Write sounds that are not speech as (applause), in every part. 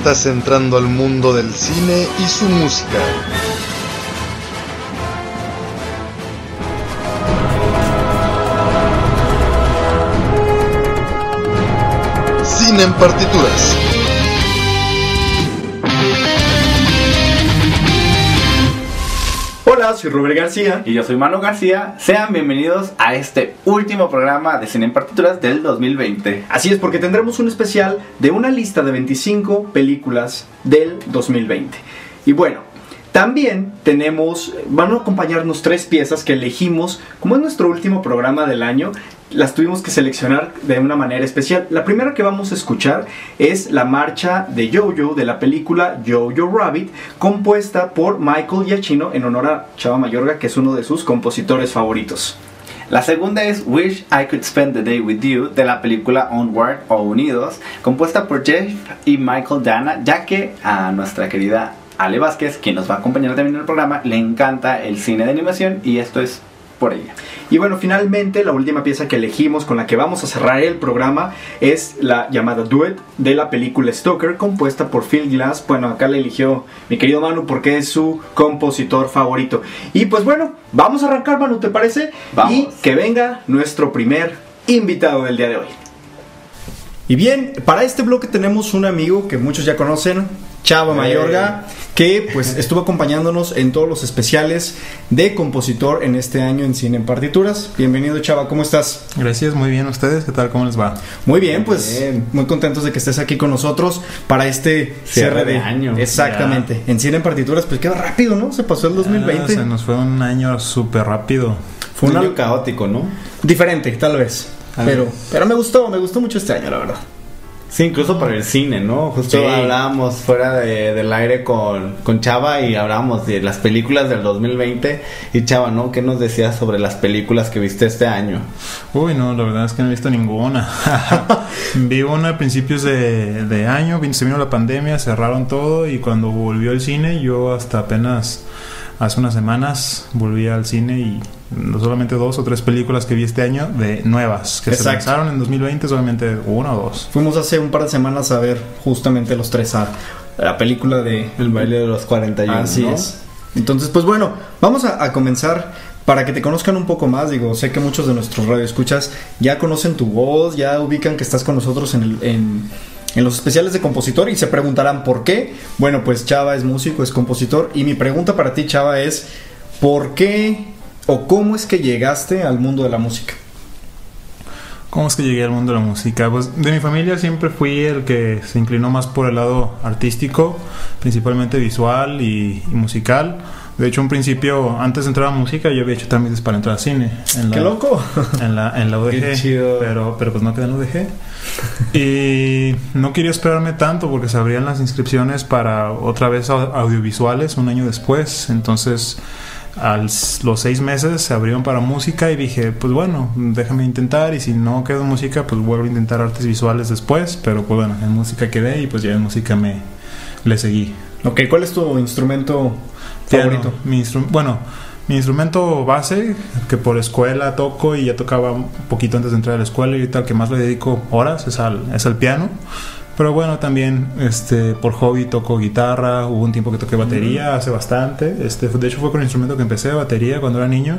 Estás entrando al mundo del cine y su música. Cine en partituras. Hola, soy Robert García. Y yo soy Manu García. Sean bienvenidos a este último programa de Cine en Partituras del 2020. Así es, porque tendremos un especial de una lista de 25 películas del 2020. Y bueno, también tenemos, van a acompañarnos tres piezas que elegimos, como es nuestro último programa del año, las tuvimos que seleccionar de una manera especial. La primera que vamos a escuchar es la marcha de Jojo de la película Jojo Rabbit, compuesta por Michael Giacchino en honor a Chava Mayorga, que es uno de sus compositores favoritos. La segunda es Wish I Could Spend the Day With You de la película Onward o Unidos, compuesta por Jeff y Michael Dana, ya que a nuestra querida Ale Vázquez, quien nos va a acompañar también en el programa, le encanta el cine de animación y esto es por ella. Y bueno, finalmente la última pieza que elegimos con la que vamos a cerrar el programa es la llamada Duet de la película Stoker, compuesta por Phil Glass. Bueno, acá la eligió mi querido Manu porque es su compositor favorito. Y pues bueno, vamos a arrancar, Manu, ¿te parece? Vamos. Y que venga nuestro primer invitado del día de hoy. Y bien, para este bloque tenemos un amigo que muchos ya conocen, Chava Mayorga, que pues estuvo acompañándonos en todos los especiales de compositor en este año en Cine en Partituras. Bienvenido Chava, ¿cómo estás? Gracias, muy bien. ¿Ustedes qué tal? ¿Cómo les va? Muy bien, pues Bien. muy contentos de que estés aquí con nosotros para este Cierre de año. Exactamente. En Cine en Partituras, pues queda rápido, ¿no? Se pasó el 2020. Ah, se nos fue un año súper rápido. Fue un año caótico, ¿no? diferente, tal vez. Pero, pero me gustó, me gustó mucho este año, la verdad. Sí, incluso para el cine, ¿no? Justo Sí. hablábamos fuera de- del aire con, con Chava y hablábamos de las películas del 2020. Y Chava, ¿no? ¿Qué nos decías sobre las películas que viste este año? Uy, no, la verdad es que no he visto ninguna. (laughs) Vi una a principios de, de año, se vino la pandemia, cerraron todo y cuando volvió el cine, yo hasta apenas hace unas semanas volví al cine y solamente dos o tres películas que vi este año de nuevas que se lanzaron en 2020, solamente una o dos. Fuimos hace un par de semanas a ver justamente los tres a la película de El baile de los 41. Así ¿no? es. Entonces, pues bueno, vamos a, a comenzar para que te conozcan un poco más. Digo, sé que muchos de nuestros radioescuchas ya conocen tu voz, ya ubican que estás con nosotros en, el- en, en los especiales de compositor y se preguntarán por qué. Bueno, pues Chava es músico, es compositor. Y mi pregunta para ti, Chava, es: ¿por qué o cómo es que llegaste al mundo de la música? ¿Cómo es que llegué al mundo de la música? Pues de mi familia siempre fui el que se inclinó más por el lado artístico, principalmente visual y, y musical. De hecho, un principio, antes de entrar a música, yo había hecho trámites para entrar al cine. En la- ¡Qué loco! En la, en la UDG. (laughs) Qué chido. Pero, pero pues no quedé en UDG. Y no quería esperarme tanto porque se abrían las inscripciones para otra vez au- audiovisuales un año después. Entonces, a los seis meses se abrieron para música y dije, pues bueno, déjame intentar. Y si no quedo en música, pues vuelvo a intentar artes visuales después. Pero pues bueno, en música quedé y pues ya en música me le seguí. ok, ¿cuál es tu instrumento Piano. favorito? Mi instru- bueno, mi instrumento base, que por escuela toco y ya tocaba un poquito antes de entrar a la escuela y tal, que más le dedico horas es al, es al piano. Pero bueno, también este, por hobby toco guitarra, hubo un tiempo que toqué batería hace bastante. Este, de hecho fue con el instrumento que empecé, batería, cuando era niño.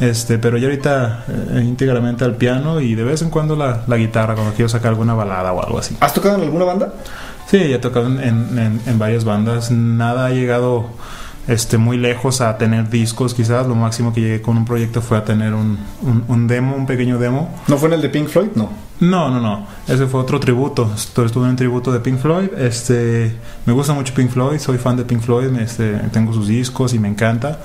Este, pero ya ahorita eh, íntegramente al piano y de vez en cuando la, la guitarra cuando quiero sacar alguna balada o algo así. ¿Has tocado en alguna banda? Sí, ya he tocado en, en- en varias bandas. Nada ha llegado este, muy lejos a tener discos, quizás. Lo máximo que llegué con un proyecto fue a tener un, un- un demo, un pequeño demo. ¿No fue en el de Pink Floyd? No. No, no, no. Ese fue otro tributo. Estu- Estuve en un tributo de Pink Floyd. Este, me gusta mucho Pink Floyd. Soy fan de Pink Floyd. Este, tengo sus discos y me encanta.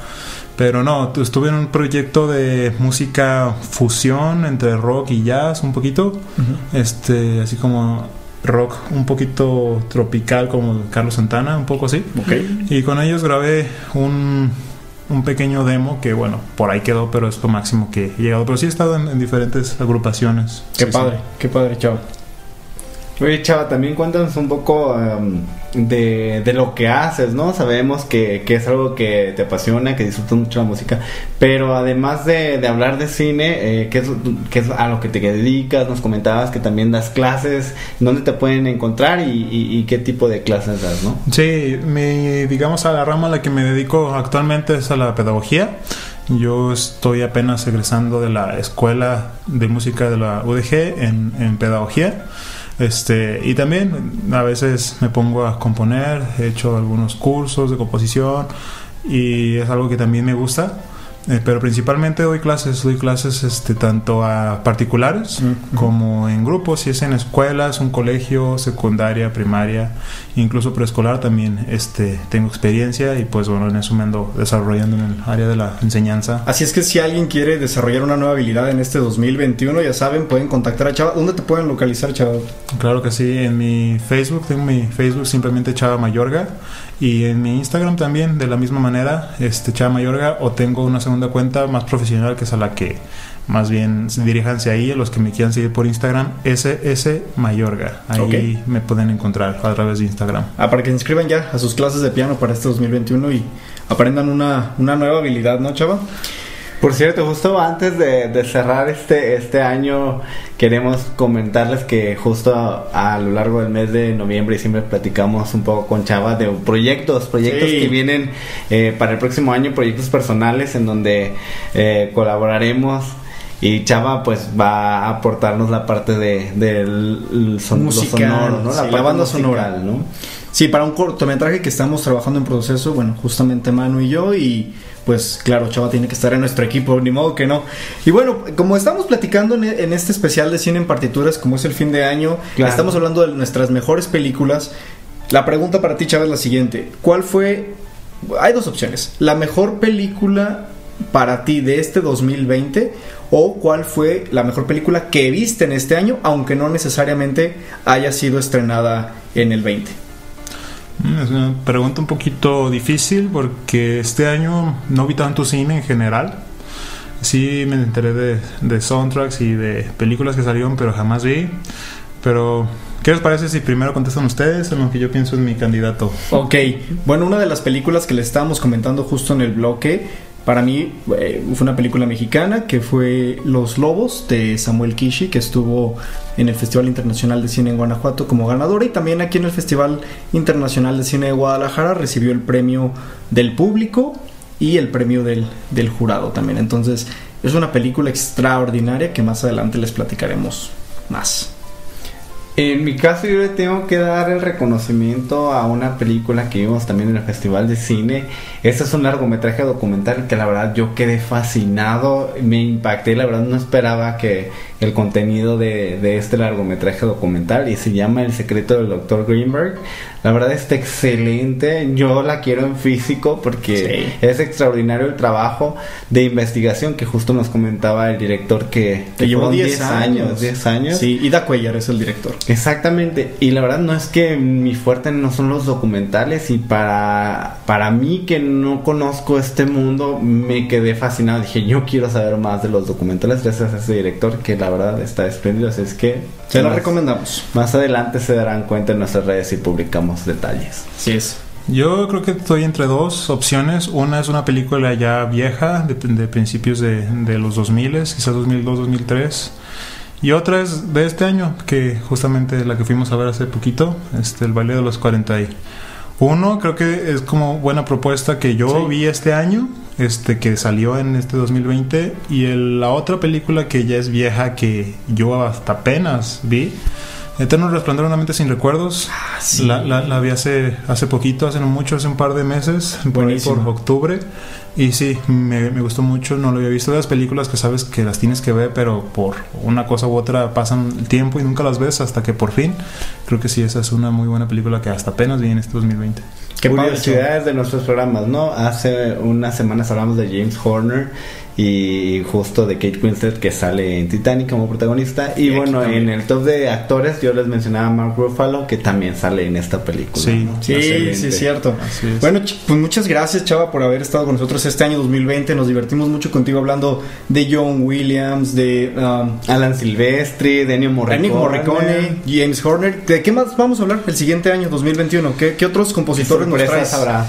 Pero no, tu- estuve en un proyecto de música fusión entre rock y jazz un poquito. Este, así como rock un poquito tropical como Carlos Santana, un poco así. Ok. Y con ellos grabé un, un pequeño demo que, bueno, por ahí quedó, pero es lo máximo que he llegado. Pero sí he estado en, en diferentes agrupaciones. Qué Sí, padre, qué padre, chavo. Oye, Chava, también cuéntanos un poco em, de, de lo que haces, ¿no? Sabemos que, que es algo que te apasiona, que disfrutas mucho la música, pero además de, de hablar de cine, eh, ¿qué, es, qué es a lo que te dedicas? Nos comentabas que también das clases, ¿dónde te pueden encontrar y, qué tipo de clases das, no? Sí, mi, digamos a la rama a la que me dedico actualmente es a la pedagogía. Yo estoy apenas egresando de la escuela de música de la UDG en, en pedagogía. Este, y también a veces me pongo a componer, he hecho algunos cursos de composición y es algo que también me gusta. Eh, pero principalmente doy clases, doy clases este, tanto a particulares como en grupos, si es en escuelas, un colegio, secundaria, primaria, incluso preescolar también este, tengo experiencia y pues bueno, en eso me ando desarrollando en el área de la enseñanza. Así es que si alguien quiere desarrollar una nueva habilidad en este 2021, ya saben, pueden contactar a Chava. ¿Dónde te pueden localizar, Chava? Claro que sí, en mi Facebook, tengo mi Facebook simplemente Chava Mayorga y en mi Instagram también de la misma manera, este Chava Mayorga o tengo una segunda cuenta más profesional que es a la que más bien diríjanse ahí los que me quieran seguir por Instagram, SS Mayorga. Ahí me pueden encontrar a través de Instagram. Ah, para que se inscriban ya a sus clases de piano para este 2021 y aprendan una, una nueva habilidad, ¿no, Chava? Por cierto, justo antes de, de cerrar este, este año, queremos comentarles que justo a, a lo largo del mes de noviembre y siempre platicamos un poco con Chava de proyectos, proyectos Sí. que vienen eh, para el próximo año, proyectos personales en donde eh, colaboraremos. Y Chava pues va a aportarnos la parte de, del son, sonoro, ¿no? sí, parte la banda sonora. ¿no? Sí, para un cortometraje que estamos trabajando en proceso, bueno, justamente Manu y yo, y pues claro, Chava tiene que estar en nuestro equipo, ni modo que no. Y bueno, como estamos platicando en, este especial de cine en partituras, como es el fin de año, Claro. estamos hablando de nuestras mejores películas. La pregunta para ti, Chava, es la siguiente: ¿Cuál fue? Hay dos opciones. La mejor película para ti de este 2020 o cuál fue la mejor película que viste en este año, aunque no necesariamente haya sido estrenada en el 20. Mm, Es una pregunta un poquito difícil porque este año no vi tanto cine en general. Sí me enteré de, de soundtracks y de películas que salieron, pero jamás vi. Pero, ¿qué les parece si primero contestan ustedes en lo que yo pienso en mi candidato? Ok, bueno, una de las películas que le estábamos comentando justo en el bloque, para mí eh, fue una película mexicana que fue Los Lobos de Samuel Kishi, que estuvo en el Festival Internacional de Cine en Guanajuato como ganadora y también aquí en el Festival Internacional de Cine de Guadalajara recibió el premio del público y el premio del, del jurado también. Entonces es una película extraordinaria que más adelante les platicaremos más. En mi caso yo le tengo que dar el reconocimiento a una película que vimos también en el Festival de Cine. Este es un largometraje documental que la verdad yo quedé fascinado, me impacté, la verdad no esperaba que el contenido de, este largometraje documental y se llama El secreto del Dr. Greenberg. La verdad está excelente, yo la quiero en físico porque Sí. es extraordinario el trabajo de investigación que justo nos comentaba el director que, Que llevó fueron 10 años. 10 años. Sí, Ida Cuellar es el director. Exactamente, y la verdad no es que mi fuerte no son los documentales y para, para mí que no conozco este mundo me quedé fascinado, dije yo quiero saber más de los documentales gracias a ese director que la verdad está espléndido, así es que Se la más- recomendamos. Más adelante se darán cuenta en nuestras redes si publicamos detalles. Sí es. Yo creo que estoy entre dos opciones. Una es una película ya vieja, de, de principios de, de los 2000, quizás 2002, 2003. Y otra es de este año, que justamente la que fuimos a ver hace poquito, este, el baile de los 41. Creo que es como buena propuesta que yo Sí. vi este año, este, que salió en este 2020. Y el- la otra película que ya es vieja, que yo hasta apenas vi, Eterno Resplandor una mente sin recuerdos. sí. la, la- la vi hace, hace poquito, hace no mucho, hace un par de meses, por ahí por octubre. Y sí, me, me gustó mucho, no lo había visto. De las películas que sabes que las tienes que ver, pero por una cosa u otra pasan el tiempo y nunca las ves hasta que por fin. Creo que sí, esa es una muy buena película que hasta apenas vi en este 2020. Qué Curiosidades de nuestros programas, ¿no? Hace unas semanas hablamos de James Horner y justo de Kate Winslet que sale en Titanic como protagonista. Y bueno, en el top de actores yo les mencionaba a Mark Ruffalo que también sale en esta película. Sí, ¿no? Sí, es cierto. Es. Bueno, pues muchas gracias, Chava, por haber estado con nosotros este año 2020. Nos divertimos mucho contigo hablando de John Williams, de um, Alan Silvestri, Ennio Morricone. Ennio Morricone, James Horner. ¿De qué más vamos a hablar el siguiente año 2021? ¿Qué, qué otros compositores nos Sorpresas traes? habrá.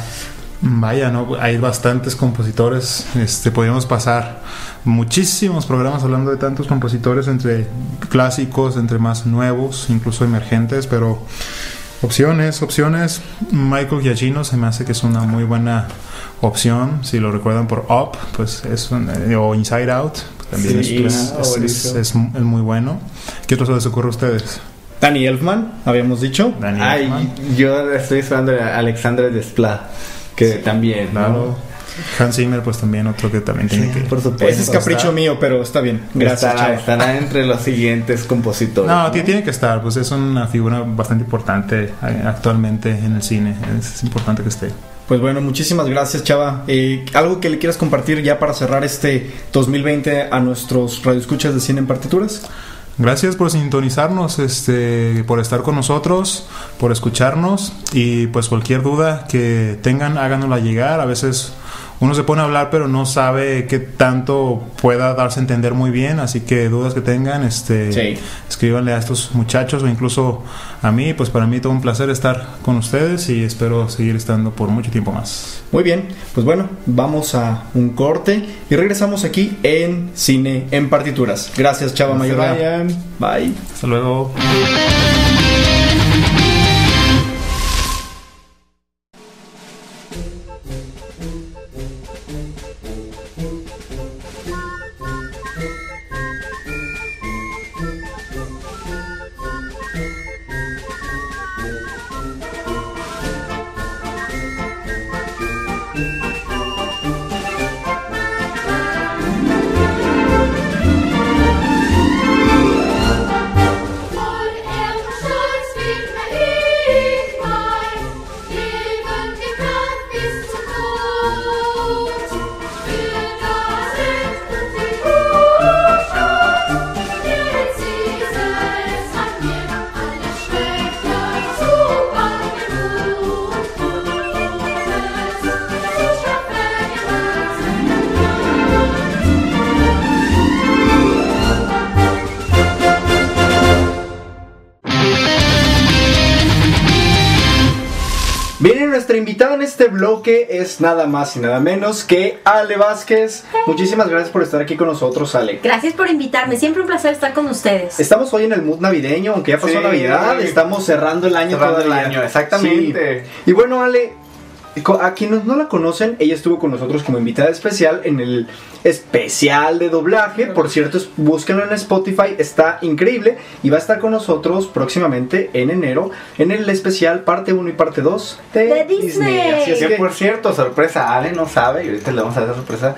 Vaya, no, hay bastantes compositores. Este, podríamos pasar muchísimos programas hablando de tantos compositores, entre clásicos, entre más nuevos, incluso emergentes, pero opciones, opciones. Michael Giacchino se me hace que es una muy buena opción. Si lo recuerdan por Up, pues es un- eh, o Inside Out, pues también Sí, es, ah, es- es- buenísimo. es- es muy bueno. ¿Qué otro se les ocurre a ustedes? Danny Elfman, habíamos dicho. Danny Ay, Elfman. yo estoy esperando a Alexandre Desplat, que también, ¿no? Claro. Hans Zimmer, pues también otro que también tiene que... Por supuesto. Ese es capricho está- mío, pero está bien. Gracias, estará, estará entre los siguientes compositores. No, ti- tiene que estar, pues es una figura bastante importante eh, actualmente en el cine. Es, es importante que esté. Pues bueno, muchísimas gracias, Chava. Eh, ¿Algo que le quieras compartir ya para cerrar este 2020 a nuestros radioescuchas de cine en partituras? Gracias por sintonizarnos, este, por estar con nosotros, por escucharnos y pues cualquier duda que tengan, háganosla llegar. A veces uno se pone a hablar pero no sabe qué tanto pueda darse a entender muy bien, así que dudas que tengan, este, Sí. escríbanle a estos muchachos o incluso a mí, pues para mí todo un placer estar con ustedes y espero seguir estando por mucho tiempo más. Muy bien, pues bueno, vamos a un corte y regresamos aquí en Cine en Partituras. Gracias, Chava No se Mayor. vayan. Bye. Hasta luego. Nada más y nada menos que Ale Vázquez. Muchísimas gracias por estar aquí con nosotros, Ale. Gracias por invitarme, siempre un placer estar con ustedes. Estamos hoy en el mood navideño, aunque ya pasó Sí. Navidad, estamos cerrando el año Cerrando el todavía. año, exactamente. Sí. Y bueno, Ale, a quienes no la conocen, ella estuvo con nosotros como invitada especial en el especial de doblaje. Por cierto, es- búsquenlo en Spotify, está increíble. Y va a estar con nosotros próximamente en enero en el especial parte 1 y parte 2 de, De Disney. Así es que que, por cierto, sorpresa, Ale no sabe y ahorita le vamos a dar sorpresa.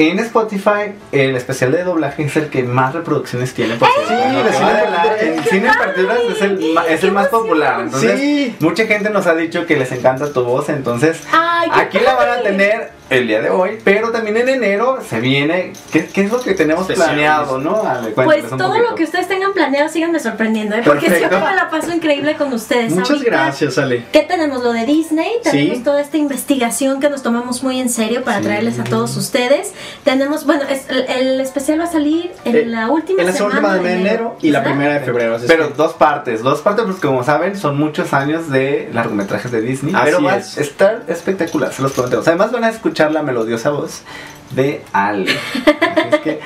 En Spotify, el especial de doblaje es el que más reproducciones tiene. Por cierto. Sí, que cine en cine en partituras es el, es el más popular. Entonces, Sí. mucha gente nos ha dicho que les encanta tu voz. Entonces, Ay, aquí la van a tener el día de hoy, pero también en enero se viene. ¿Qué, qué es lo que tenemos planeado, no? Ale, Pues todo lo que ustedes tengan planeado, síganme sorprendiendo, ¿eh? porque Perfecto. siempre me la paso increíble con ustedes. muchas Ahorita, gracias, Ale. ¿Qué tenemos? Lo de Disney, tenemos Sí. toda esta investigación que nos tomamos muy en serio para Sí. traerles a todos ustedes. Tenemos, bueno, es- el, el especial va a salir en Eh, la última En la semana última de enero y la primera de febrero. Pero que- dos partes, dos partes, pues como saben, son muchos años de largometrajes de Disney. Así pero va es. a estar espectacular, se los prometemos. Además van a escuchar la melodiosa voz de Ale. (laughs) Así es que,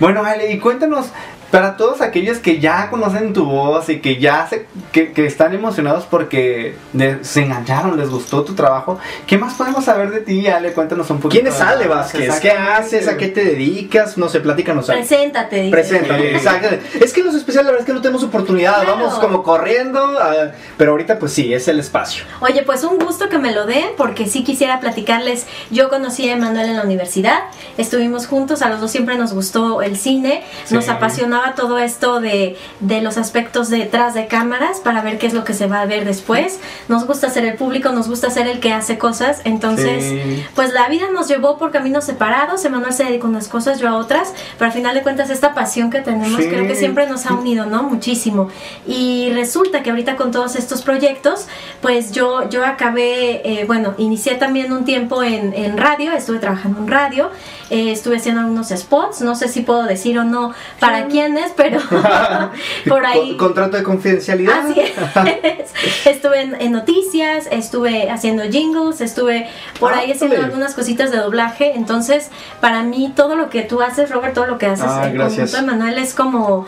bueno, Ale, y cuéntanos, para todos aquellos que ya conocen tu voz y que ya se, que, que están emocionados porque de- se engancharon, les gustó tu trabajo, ¿qué más podemos saber de ti, Ale? Cuéntanos un poquito. ¿Quién es Ale Vázquez? ¿Qué Exactamente. haces? ¿A qué te dedicas? No sé, platícanos. Ale. Preséntate, dice. Preséntate, Sí. exacto. Es que en los especiales la verdad es que no tenemos oportunidad, Claro. vamos como corriendo, ah, pero ahorita pues sí, es el espacio. Oye, pues un gusto que me lo den, porque sí quisiera platicarles. Yo conocí a Emanuel en la universidad, estuvimos juntos, a los dos siempre nos gustó el cine, nos Sí. Todo esto de, de los aspectos detrás de cámaras para ver qué es lo que se va a ver después. Nos gusta ser el público, nos gusta ser el que hace cosas, entonces, Sí. pues la vida nos llevó por caminos separados. Emanuel se dedicó a unas cosas, yo a otras, pero al final de cuentas, esta pasión que tenemos Sí. creo que siempre nos ha unido, ¿no? Muchísimo. Y resulta que ahorita con todos estos proyectos, pues yo, yo acabé, eh, bueno, inicié también un tiempo en, en radio, estuve trabajando en radio, eh, estuve haciendo algunos spots, no sé si puedo decir o no para pero (laughs) por ahí... Con- contrato de confidencialidad. Así es. Estuve en, en noticias, estuve haciendo jingles, estuve por ahí haciendo algunas cositas de doblaje. Entonces, para mí, todo lo que tú haces, Robert, todo lo que haces Ah, en conjunto de Manuel es como.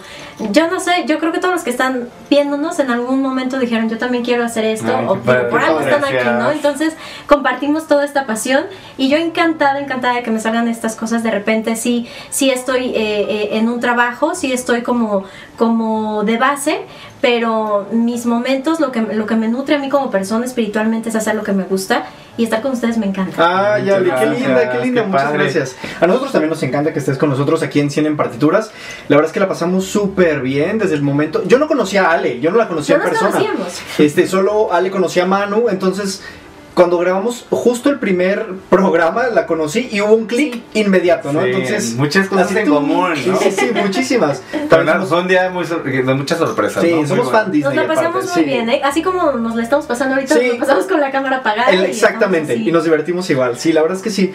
Yo no sé, yo creo que todos los que están viéndonos en algún momento dijeron, yo también quiero hacer esto, Ay, o padre, por algo están aquí, ¿no? Entonces, compartimos toda esta pasión y yo encantada, encantada de que me salgan estas cosas de repente. Sí, sí estoy eh, eh, en un trabajo, sí estoy como, como de base, pero mis momentos, lo que, lo que me nutre a mí como persona espiritualmente es hacer lo que me gusta y estar con ustedes me encanta. Ah, ya, qué linda, qué linda, qué muchas padre. gracias. A nosotros también nos encanta que estés con nosotros aquí en Cine en Partituras. La verdad es que la pasamos súper bien desde el momento. Yo no conocía a Ale, yo no la conocía No en persona. conocíamos. Este, solo Ale conocía a Manu, entonces cuando grabamos justo el primer programa la conocí y hubo un clic inmediato, ¿no? Sí, entonces muchas cosas en tú- común, Sí, ¿no? sí, sí, muchísimas. (laughs) También fue un día muy sor- de muchas sorpresas. Sí, ¿no? Somos bueno. fan Disney. Nos la pasamos aparte, muy sí. bien, ¿eh? Así como nos la estamos pasando ahorita, Sí. nos la pasamos con la cámara apagada. El- y exactamente, así. y nos divertimos igual. Sí, la verdad es que sí.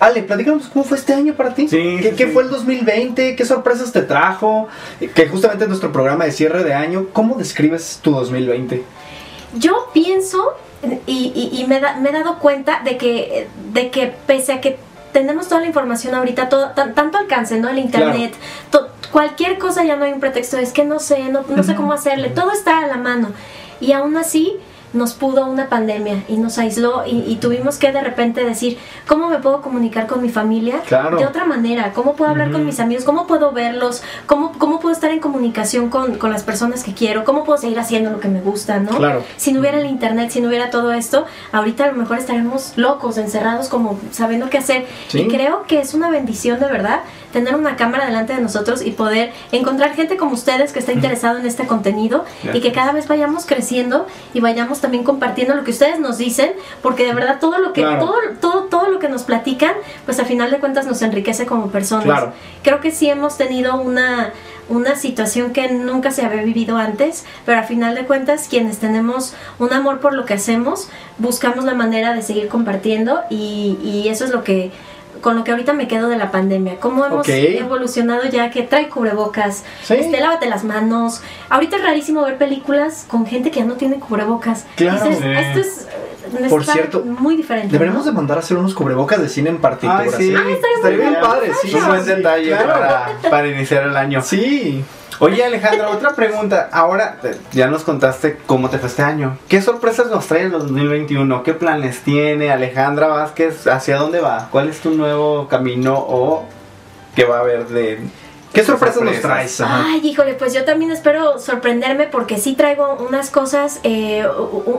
Ale, platícanos cómo fue este año para ti. Sí, ¿Qué, sí, qué fue el 2020? ¿Qué sorpresas te trajo? Que justamente en nuestro programa de cierre de año, ¿cómo describes tu 2020? Yo pienso y, y- y me, da- me he dado cuenta de que, de que pese a que tenemos toda la información ahorita, todo, tan- tanto alcance, ¿no? El internet, to- cualquier cosa ya no hay un pretexto, es que no sé, no, no sé cómo hacerle, todo está a la mano. Y aún así nos pudo una pandemia y nos aisló y, y tuvimos que de repente decir, ¿cómo me puedo comunicar con mi familia Claro. de otra manera? ¿Cómo puedo hablar con mis amigos? ¿Cómo puedo verlos? ¿Cómo, cómo puedo estar en comunicación con, con las personas que quiero? ¿Cómo puedo seguir haciendo lo que me gusta? ¿no? Claro. Si no hubiera el internet, si no hubiera todo esto, ahorita a lo mejor estaríamos locos, encerrados, como sabiendo qué hacer. Sí. Y creo que es una bendición de verdad tener una cámara delante de nosotros y poder encontrar gente como ustedes que está interesado en este contenido y que cada vez vayamos creciendo y vayamos también compartiendo lo que ustedes nos dicen, porque de verdad todo lo que Claro. todo todo todo lo que nos platican, pues al final de cuentas nos enriquece como personas. Claro. Creo que sí hemos tenido una una situación que nunca se había vivido antes, pero al final de cuentas quienes tenemos un amor por lo que hacemos, buscamos la manera de seguir compartiendo y, y eso es lo que con lo que ahorita me quedo de la pandemia. Cómo hemos evolucionado ya que trae cubrebocas, Sí. este, lávate las manos. Ahorita es rarísimo ver películas con gente que ya no tiene cubrebocas. Claro. Dices, Sí. esto es eh, Por cierto, muy diferente. Deberíamos ¿no? de mandar a hacer unos cubrebocas de cine en partituras. Ay, sí. Ah, estaría bien bien. padre, sí. Un buen sí, detalle claro. para, para iniciar el año. Sí. Oye Alejandra, otra pregunta. Ahora ya nos contaste cómo te fue este año. ¿Qué sorpresas nos trae el 2021? ¿Qué planes tiene Alejandra Vázquez? ¿Hacia dónde va? ¿Cuál es tu nuevo camino o qué va a haber de... ¿Qué sorpresas nos sorpresas? traes? Ajá. Ay, híjole, pues yo también espero sorprenderme porque sí traigo unas cosas, eh,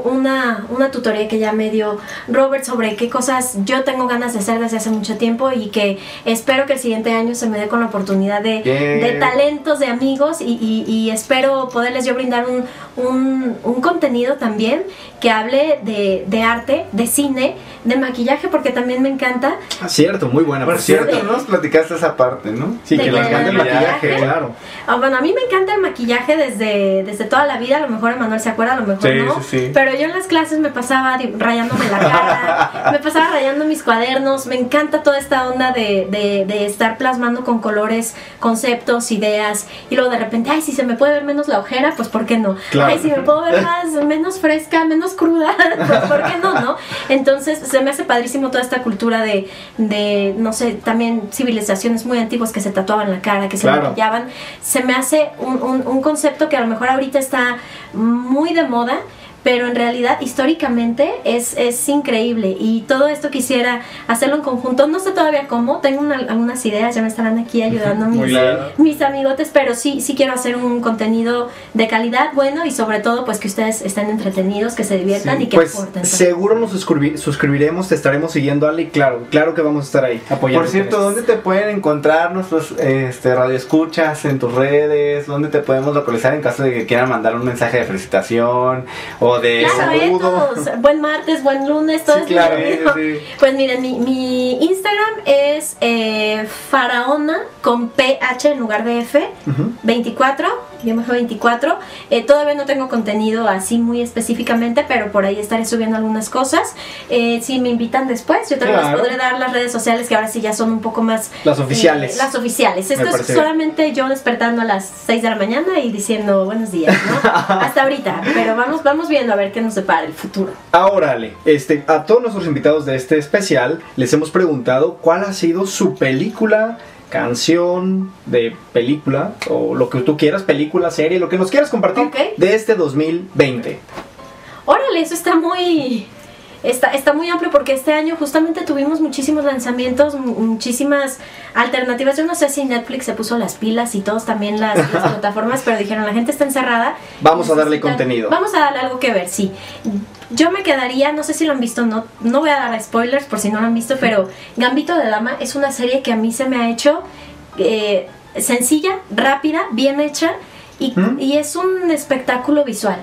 una, una tutoría que ya me dio Robert sobre qué cosas yo tengo ganas de hacer desde hace mucho tiempo y que espero que el siguiente año se me dé con la oportunidad de, Yeah. de talentos, de amigos y, y- y espero poderles yo brindar un, un- un contenido también que hable de, de arte, de cine, de maquillaje porque también me encanta. Ah, cierto, muy buena. Por cierto, nos platicaste esa parte, ¿no? Sí, que que el maquillaje, maquillaje. claro. Ah, bueno, a mí me encanta el maquillaje desde, desde toda la vida. A lo mejor Emanuel se acuerda, a lo mejor Sí, no. sí, sí. Pero yo en las clases me pasaba rayándome la cara, me pasaba rayando mis cuadernos. Me encanta toda esta onda de, de- de estar plasmando con colores, conceptos, ideas. Y luego de repente, ay, si se me puede ver menos la ojera, pues ¿por qué no? Claro. Ay, si me puedo ver más, menos fresca, menos cruda, (laughs) pues ¿por qué no, no? Entonces se me hace padrísimo toda esta cultura de, de no sé, también civilizaciones muy antiguas que se tatuaban la cara, que se Claro. maquillaban. Se me hace un, un- un concepto que a lo mejor ahorita está muy de moda, pero en realidad históricamente es, es increíble y todo esto quisiera hacerlo en conjunto. No sé todavía cómo, tengo una- algunas ideas, ya me estarán aquí ayudando mis, mis amigotes, pero sí, sí quiero hacer un contenido de calidad bueno y sobre todo pues que ustedes estén entretenidos, que se diviertan y que Pues aporten. seguro nos suscribi- suscribiremos, te estaremos siguiendo, Ale, y claro, claro que vamos a estar ahí apoyando. Por cierto, ¿dónde te pueden encontrar nuestros este, radioescuchas en tus redes? ¿Dónde te podemos localizar en caso de que quieran mandar un mensaje de felicitación o de Claro, eh, todos. Buen martes, buen lunes, todo Sí, claro, sí. Pues miren, mi, mi Instagram es eh, faraona con PH en lugar de F, 24, me 24. Eh, todavía no tengo contenido así muy específicamente, pero por ahí estaré subiendo algunas cosas. Eh, si me invitan después, yo también Claro. les podré dar las redes sociales que ahora sí ya son un poco más... Las oficiales. eh, las oficiales. Esto es bien. solamente yo despertando a las 6 de la mañana y diciendo buenos días, ¿no? (laughs) Hasta ahorita, pero vamos, vamos viendo a ver qué nos depara el futuro. Ahora, Ale, este, a todos nuestros invitados de este especial les hemos preguntado cuál ha sido su película, canción de película, o lo que tú quieras, película, serie, lo que nos quieras compartir de este 2020. Órale, eso está muy. Está, está muy amplio porque este año justamente tuvimos muchísimos lanzamientos, mu- muchísimas alternativas. Yo no sé si Netflix se puso las pilas y todos también las, las (laughs) plataformas, pero dijeron la gente está encerrada. Vamos a darle contenido. Vamos a darle algo que ver, sí. Yo me quedaría, no sé si lo han visto, no, no voy a dar spoilers por si no lo han visto, pero Gambito de Dama es una serie que a mí se me ha hecho eh, sencilla, rápida, bien hecha y, ¿Mm? y es un espectáculo visual.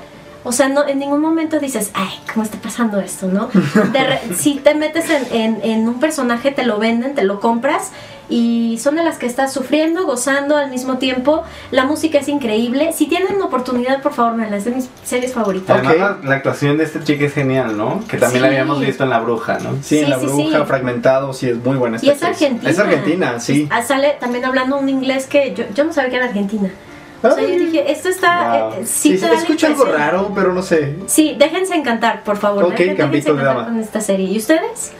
O sea, no, en ningún momento dices, ay, ¿cómo está pasando esto, no? (laughs) Re- si te metes en, en- en un personaje, te lo venden, te lo compras y son de las que estás sufriendo, gozando al mismo tiempo. La música es increíble. Si tienen oportunidad, por favor, veanla, es de mis series favoritas. Además, Ok. la, la actuación de este chico es genial, ¿no? Que también la Sí. habíamos visto en La Bruja, ¿no? Sí, en Sí, La sí, Bruja, sí. Fragmentado, sí, es muy buena esta Y es actriz. argentina. Es argentina, sí. Ah, Sale también hablando un inglés que yo, yo no sabía que era argentina. O sea, yo dije, esto está... Wow. eh, Sí, sí, la escucho algo raro, pero no sé. Sí, déjense encantar, por favor. Ok, déjense de encantar con esta serie. ¿Y ustedes?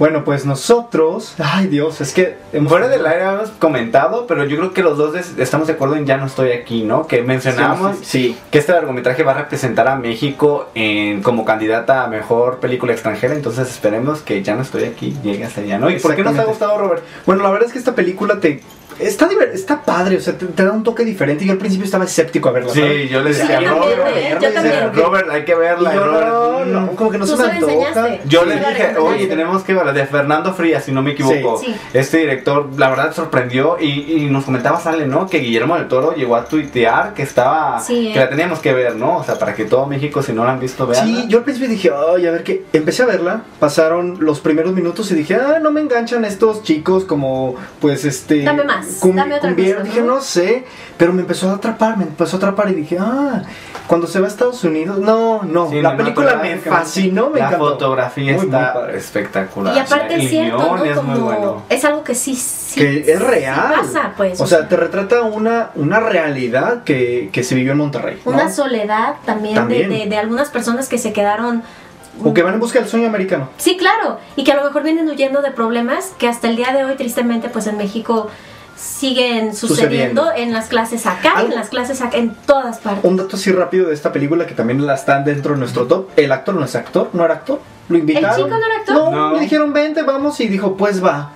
Bueno, pues nosotros, ay Dios, es que Fuera del aire habíamos comentado, pero yo creo que los dos estamos de acuerdo en Ya no estoy aquí, ¿no? Que mencionamos Sí, sí. que este largometraje va a representar a México en, como candidata a mejor película extranjera, entonces esperemos que Ya no estoy aquí llegue hasta allá, ¿no? ¿Y por qué nos ha gustado, Robert? Bueno, la verdad es que esta película te está está padre, o sea, te, te da un toque diferente. Yo al principio estaba escéptico a verla. Sí, ¿sabes? yo le Decía, también. ok. Robert, hay que verla. Yo, Robert, no, no, mm. como que no se me antoja. Yo Sí, le dije, oye, tenemos que verla de Fernando Frías, si no me equivoco. Sí. Sí. Este director, la verdad, sorprendió y, y nos comentaba, Sale, ¿no? Que Guillermo del Toro llegó a tuitear que estaba, Sí, eh. que la teníamos que ver, ¿no? O sea, para que todo México, si no la han visto, vean. Sí, yo al principio dije, ay, a ver qué. Empecé a verla, pasaron los primeros minutos y dije, ah, no me enganchan estos chicos como, pues, este. Dame más, cumbi- dame otra cumbiero. cosa, Dije, ¿no? sé, pero me empezó a atrapar, me empezó a atrapar y dije, ah, cuando se va a Estados Unidos, no, no, la película me fascinó, me La encantó. fotografía Muy, está espectacular. Y aparte el es cierto, ¿no? es Como bueno. es algo que sí, sí que es sí real. pasa, pues. O sea, te retrata una, una realidad que, que se vivió en Monterrey. ¿no? una soledad también, de-. De, de algunas personas que se quedaron O que van en busca del sueño americano. Sí, claro, y que a lo mejor vienen huyendo de problemas que hasta el día de hoy, tristemente, pues en México siguen sucediendo, Sucediendo. en las clases acá, Algo- en las clases acá, en todas partes. Un dato así rápido de esta película que también la están dentro de nuestro top. El actor no es actor, no era actor. Lo invitaron. chico no era actor? No, No. le dijeron vente, vamos y dijo pues va.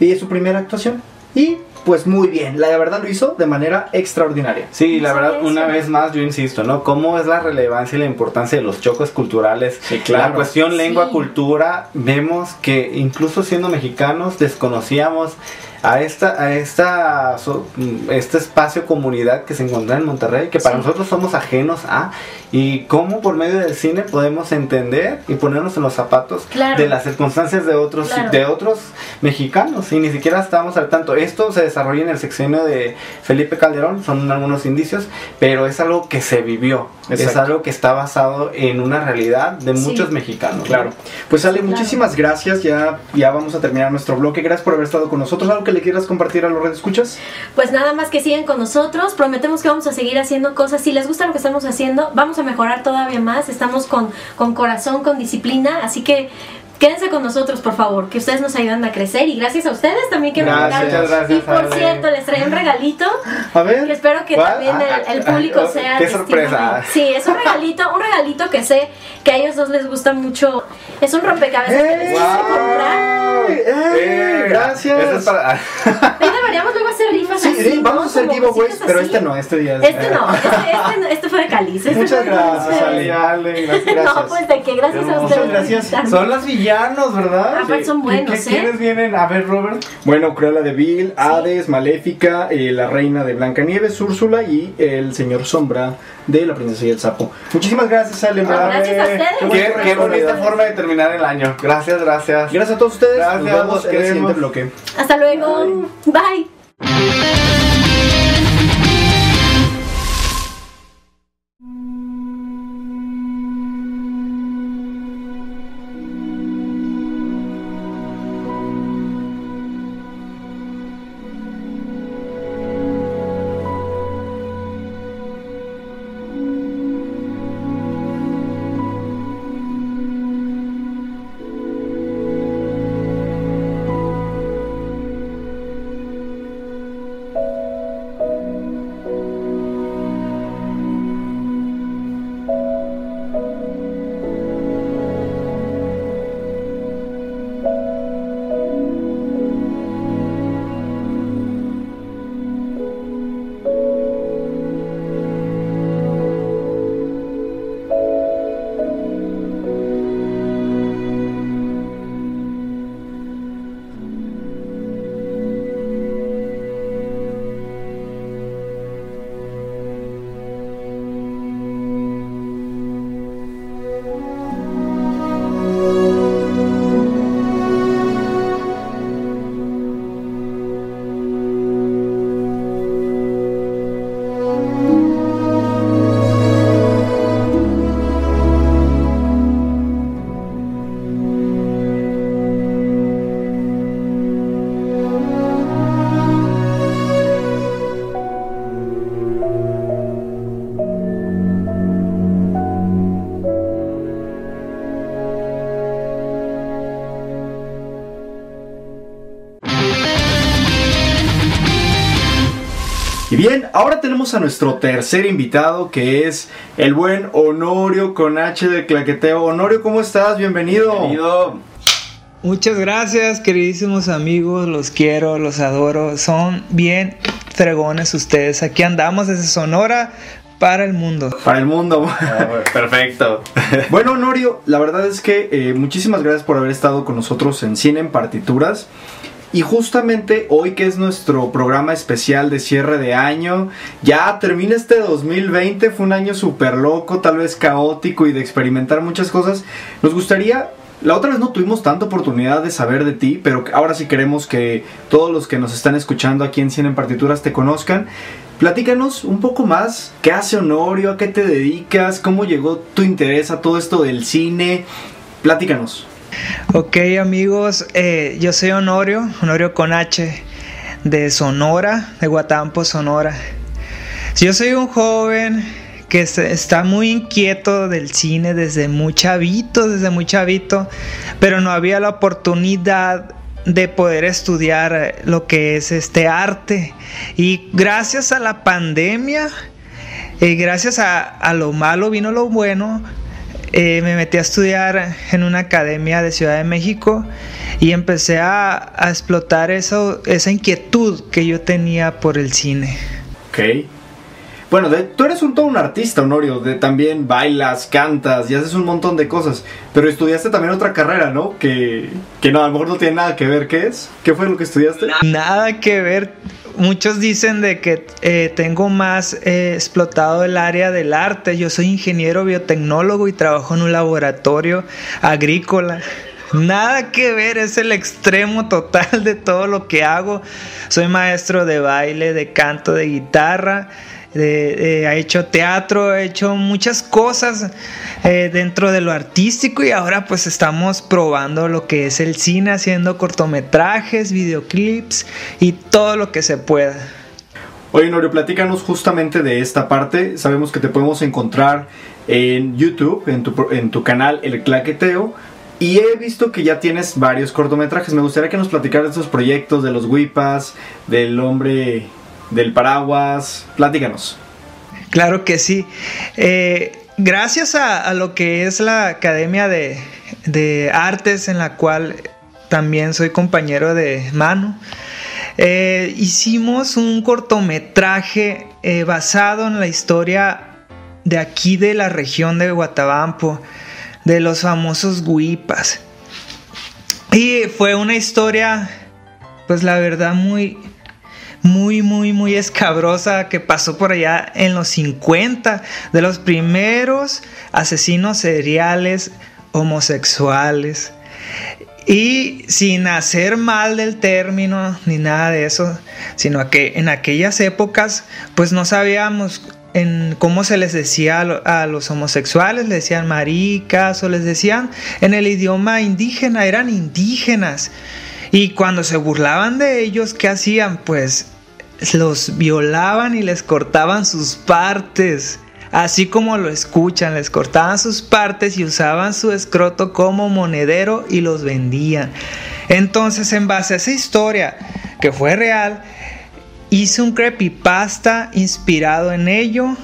Y es su primera actuación. Y pues muy bien, la verdad lo hizo de manera extraordinaria. Sí, la verdad, una vez más yo insisto, ¿no? ¿Cómo es la relevancia y la importancia de los choques culturales? Sí, claro. La cuestión Sí. lengua-cultura, vemos que incluso siendo mexicanos desconocíamos a esta a esta so- este espacio comunidad que se encuentra en Monterrey que para Sí. nosotros somos ajenos a y cómo por medio del cine podemos entender y ponernos en los zapatos Claro. de las circunstancias de otros Claro. de otros mexicanos y ni siquiera estamos al tanto esto se desarrolla en el sexenio de Felipe Calderón son algunos indicios pero es algo que se vivió es Exacto. algo que está basado en una realidad de Sí. muchos mexicanos ¿no? Claro. Pues Ale, Sí, claro. muchísimas gracias. Ya, ya vamos a terminar nuestro bloque. Gracias por haber estado con nosotros. ¿Algo que le quieras compartir a los redes escuchas? Pues nada más que sigan con nosotros, prometemos que vamos a seguir haciendo cosas. Si les gusta lo que estamos haciendo, vamos a mejorar todavía más. Estamos con, con corazón, con disciplina, así que quédense con nosotros, por favor, que ustedes nos ayudan a crecer y gracias a ustedes también que Gracias, nos muchas gracias, Y por Ale. cierto, les traía un regalito A ver. que espero que ¿Cuál? también Ah, el, el público ah, sea qué sorpresa. Sí, es un regalito, un regalito que sé que a ellos dos les gusta mucho. Es un rompecabezas que les quise comprar. ¡Eh! ¡Eh! Gracias. Este es para... Ahí deberíamos luego hacer rifas Sí, así, sí, ¿no? vamos a hacer giveaways, pero este no, este día es. Este no, (laughs) este, este, este fue de Caliz. este Muchas gracias. Ale. Ale, gracias. (laughs) No, pues de que gracias a Muchas ustedes. gracias. Son los villanos, ¿verdad? Aparte son buenos, ¿Qué- ¿eh? ¿Quiénes vienen? A ver, Robert. Bueno, Cruella de Vil, Hades, Maléfica, eh, la reina de Blancanieves, Úrsula y el señor Sombra de la princesa y el sapo. Muchísimas gracias, Ale. verdad. gracias a ustedes. Qué bonita forma de terminar el año. Gracias, gracias. Gracias a todos ustedes. Gracias, Nos vemos los en el siguiente queremos. bloque. Hasta luego. Bye. Tenemos a nuestro tercer invitado que es el buen Honorio con H de Claqueteo. Honorio, ¿cómo estás? Bienvenido. Bienvenido. Muchas gracias, queridísimos amigos, los quiero, los adoro, son bien fregones ustedes. Aquí andamos desde Sonora para el mundo. Para el mundo. Ah, Perfecto. (laughs) Bueno, Honorio, la verdad es que eh, muchísimas gracias por haber estado con nosotros en Cine en Partituras. Y justamente hoy que es nuestro programa especial de cierre de año, ya termina este 2020, fue un año súper loco, tal vez caótico y de experimentar muchas cosas. Nos gustaría, la otra vez no tuvimos tanta oportunidad de saber de ti, pero ahora sí queremos que todos los que nos están escuchando aquí en Cine en Partituras te conozcan. Platícanos un poco más, ¿qué hace Honorio? ¿A qué te dedicas? ¿Cómo llegó tu interés a todo esto del cine? Platícanos. Ok amigos, eh, yo soy Honorio, Honorio con H, de Sonora, de Guatampo, Sonora. Yo soy un joven que está muy inquieto del cine desde muy chavito, desde muy chavito, pero no había la oportunidad de poder estudiar eh, lo que es este arte. Y gracias a la pandemia, eh, gracias a lo malo vino lo bueno. Eh, me metí a estudiar en una academia de Ciudad de México y empecé a, a explotar eso, esa inquietud que yo tenía por el cine. Ok. Bueno, de- tú eres un todo un artista, Honorio. De, también bailas, cantas y haces un montón de cosas. Pero estudiaste también otra carrera, ¿no? Que, que no, a lo mejor no tiene nada que ver. ¿Qué es? ¿Qué fue lo que estudiaste? Nada que ver. Muchos dicen de que eh, tengo más eh, explotado el área del arte. Yo soy ingeniero biotecnólogo y trabajo en un laboratorio agrícola. Nada que ver, es el extremo total de todo lo que hago. Soy maestro de baile, de canto, de guitarra. He hecho teatro, he hecho muchas cosas eh, dentro de lo artístico y ahora pues estamos probando lo que es el cine, haciendo cortometrajes, videoclips y todo lo que se pueda. Oye, Honorio, platícanos justamente de esta parte. Sabemos que te podemos encontrar en YouTube, en tu, en tu canal El Claqueteo. Y he visto que ya tienes varios cortometrajes. Me gustaría que nos platicaras de estos proyectos, de los Wipas, del hombre del paraguas. Platícanos. Claro que sí. Eh, gracias a, lo que es la Academia de, de Artes en la cual también soy compañero de mano, eh, hicimos un cortometraje eh, basado en la historia de aquí de la región de Guatabampo, de los famosos Huipas. Y fue una historia, pues la verdad, muy, muy, muy, muy escabrosa que pasó por allá en los 50, de los primeros asesinos seriales homosexuales. Y sin hacer mal del término ni nada de eso, sino que en aquellas épocas pues no sabíamos en cómo se les decía a, lo- a los homosexuales, les decían maricas o les decían en el idioma indígena, eran indígenas. Y cuando se burlaban de ellos, ¿qué hacían? Pues los violaban y les cortaban sus partes. Así como lo escuchan, les cortaban sus partes y usaban su escroto como monedero y los vendían. Entonces, en base a esa historia que fue real, hice un creepypasta inspirado en ello.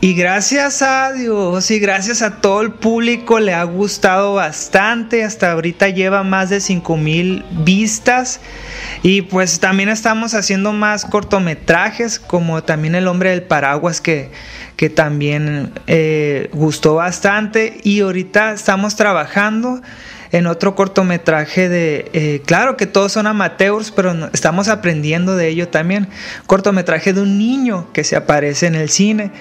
Y gracias a Dios y gracias a todo el público le ha gustado bastante. Hasta ahorita lleva más de 5000 vistas. Y pues también estamos haciendo más cortometrajes, como también El hombre del paraguas, que, que también eh, gustó bastante. Y ahorita estamos trabajando en otro cortometraje de, eh, claro que todos son amateurs, pero estamos aprendiendo de ello también. Cortometraje de un niño que se aparece en el cine.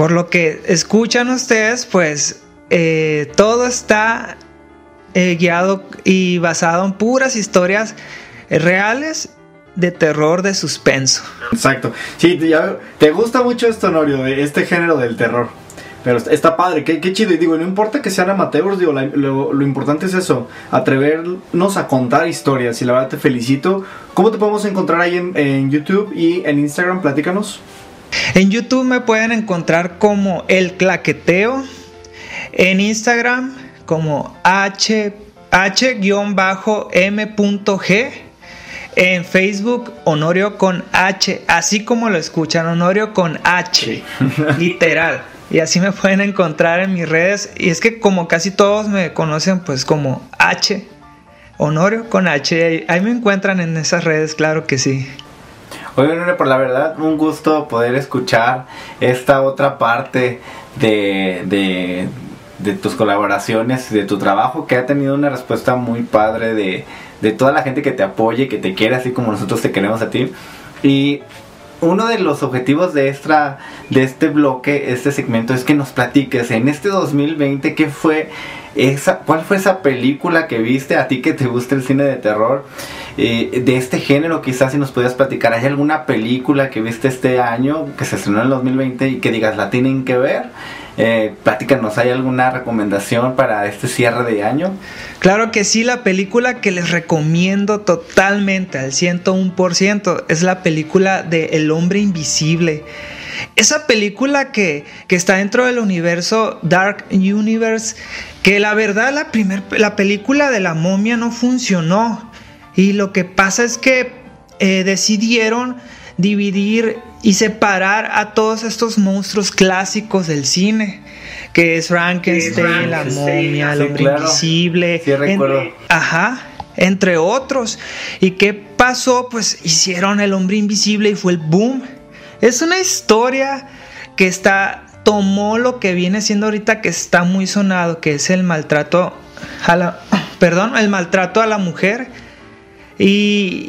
Por lo que escuchan ustedes, pues eh, todo está eh, guiado y basado en puras historias reales de terror, de suspenso. Exacto. Sí, te- gusta mucho esto, Honorio, de este género del terror. Pero está- padre, qué, chido. Y digo, no importa que sean amateurs, digo, lo, importante es eso, atrevernos a contar historias. Y la verdad te felicito. ¿Cómo te podemos encontrar ahí en YouTube y en Instagram? Platícanos. En YouTube me pueden encontrar como El Claqueteo. En Instagram como H, H-M.G. En Facebook Honorio con H, así como lo escuchan, Honorio con H, (laughs) literal. Y así me pueden encontrar en mis redes. Y es que como casi todos me conocen pues como H, Honorio con H. Ahí me encuentran en esas redes, claro que sí. Oye, Nune, por la verdad, un gusto poder escuchar esta otra parte de, de, de tus colaboraciones, de tu trabajo, que ha tenido una respuesta muy padre de, de toda la gente que te apoye, que te quiere, así como nosotros te queremos a ti. Y uno de los objetivos de, esta, de este bloque, este segmento, es que nos platiques en este 2020 qué fue esa, cuál fue esa película que viste a ti que te gusta el cine de terror eh, de este género, quizás si nos pudieras platicar, ¿hay alguna película que viste este año que se estrenó en el 2020 y que digas la tienen que ver? Eh, platícanos, ¿hay alguna recomendación para este cierre de año? Claro que sí, la película que les recomiendo totalmente al 101% es la película de El hombre invisible. Esa película que, que está dentro del universo Dark Universe, que la verdad la, primer, la película de la momia no funcionó. Y lo que pasa es que eh, decidieron dividir y separar a todos estos monstruos clásicos del cine, que es Frankenstein, la momia, el hombre claro. invisible, Sí, recuerdo. en- ajá, entre otros. ¿Y qué pasó? Pues hicieron el hombre invisible y fue el boom. Es una historia que está tomó lo que viene siendo ahorita que está muy sonado, que es el maltrato a la perdón, el maltrato a la mujer y,